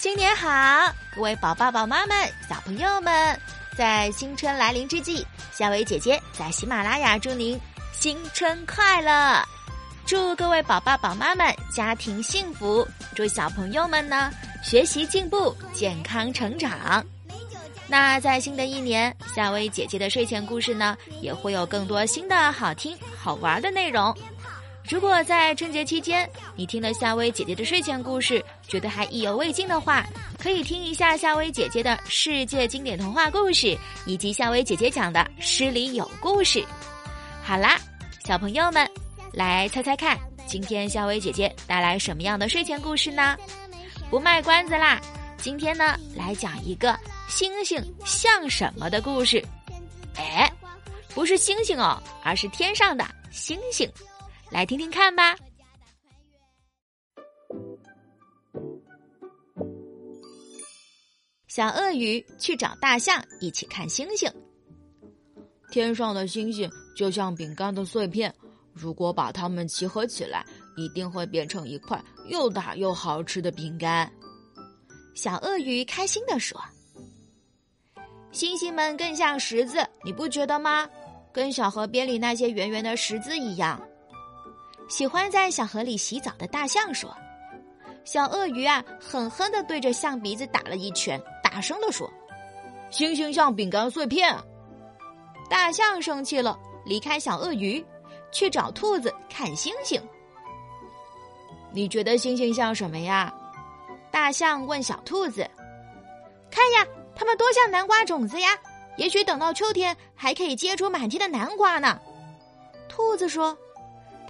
新年好，各位宝爸宝妈们、小朋友们！在新春来临之际，夏薇姐姐在喜马拉雅祝您新春快乐，祝各位宝爸宝妈们家庭幸福，祝小朋友们呢学习进步、健康成长。那在新的一年，夏薇姐姐的睡前故事呢也会有更多新的好听、好玩的内容。如果在春节期间你听了夏薇姐姐的睡前故事，觉得还意犹未尽的话，可以听一下夏薇姐姐的世界经典童话故事，以及夏薇姐姐讲的诗里有故事。好啦，小朋友们，来猜猜看，今天夏薇姐姐带来什么样的睡前故事呢？不卖关子啦，今天呢来讲一个星星像什么的故事。哎，不是星星哦，而是天上的星星。来听听看吧。小鳄鱼去找大象一起看星星。天上的星星就像饼干的碎片，如果把它们集合起来，一定会变成一块又大又好吃的饼干。小鳄鱼开心地说：“星星们更像石子，你不觉得吗？跟小河边里那些圆圆的石子一样。”喜欢在小河里洗澡的大象说：“小鳄鱼啊，狠狠地对着象鼻子打了一拳，大声地说：‘星星像饼干碎片。’”大象生气了，离开小鳄鱼，去找兔子看星星。你觉得星星像什么呀？大象问小兔子：“看呀，它们多像南瓜种子呀！也许等到秋天，还可以结出满地的南瓜呢。”兔子说。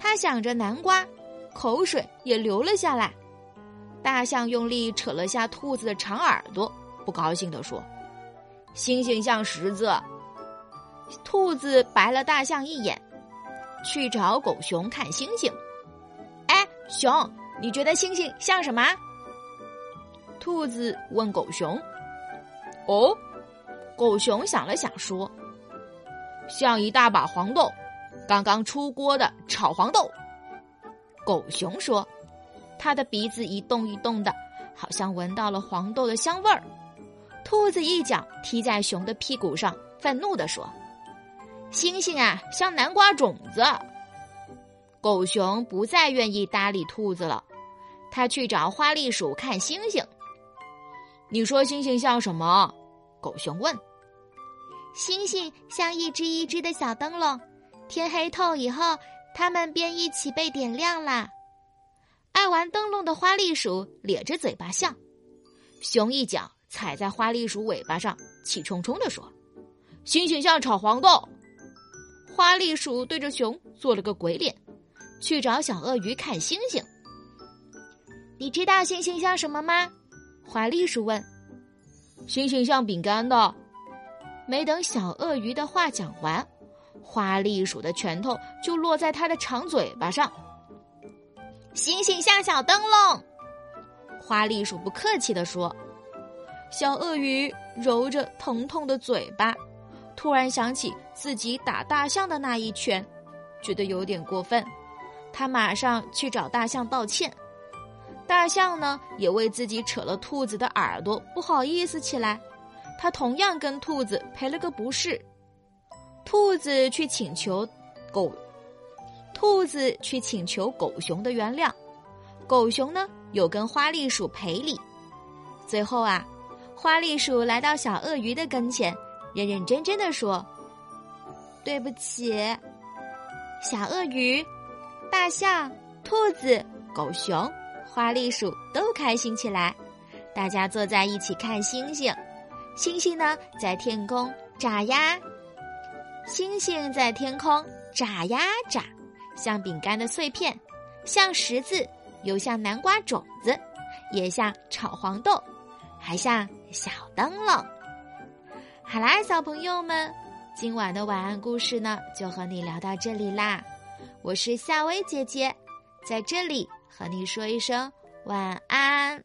他想着南瓜，口水也流了下来。大象用力扯了下兔子的长耳朵，不高兴地说：“星星像石子。”兔子白了大象一眼，去找狗熊看星星。哎，熊，你觉得星星像什么？兔子问狗熊。哦，狗熊想了想说：“像一大把黄豆。”刚刚出锅的炒黄豆，狗熊说：“他的鼻子一动一动的，好像闻到了黄豆的香味儿。”兔子一脚踢在熊的屁股上，愤怒地说：“星星啊，像南瓜种子。”狗熊不再愿意搭理兔子了，他去找花栗鼠看星星。你说星星像什么？狗熊问。星星像一只一只的小灯笼。天黑透以后，它们便一起被点亮啦。爱玩灯笼的花栗鼠咧着嘴巴笑，熊一脚踩在花栗鼠尾巴上，气冲冲地说：“星星像炒黄豆。”花栗鼠对着熊做了个鬼脸，去找小鳄鱼看星星。你知道星星像什么吗？花栗鼠问。星星像饼干的。没等小鳄鱼的话讲完。花栗鼠的拳头就落在它的长嘴巴上。星星像小灯笼，花栗鼠不客气地说。小鳄鱼揉着疼痛的嘴巴，突然想起自己打大象的那一拳，觉得有点过分。他马上去找大象道歉。大象呢，也为自己扯了兔子的耳朵不好意思起来。他同样跟兔子赔了个不是。兔子去请求狗，兔子去请求狗熊的原谅，狗熊呢又跟花栗鼠赔礼。最后啊，花栗鼠来到小鳄鱼的跟前，认认真真的说：“对不起。”小鳄鱼、大象、兔子、狗熊、花栗鼠都开心起来，大家坐在一起看星星，星星呢在天空眨呀。星星在天空眨呀眨，像饼干的碎片，像石子，又像南瓜种子，也像炒黄豆，还像小灯笼。好啦，小朋友们，今晚的晚安故事呢，就和你聊到这里啦。我是夏薇姐姐，在这里和你说一声晚安。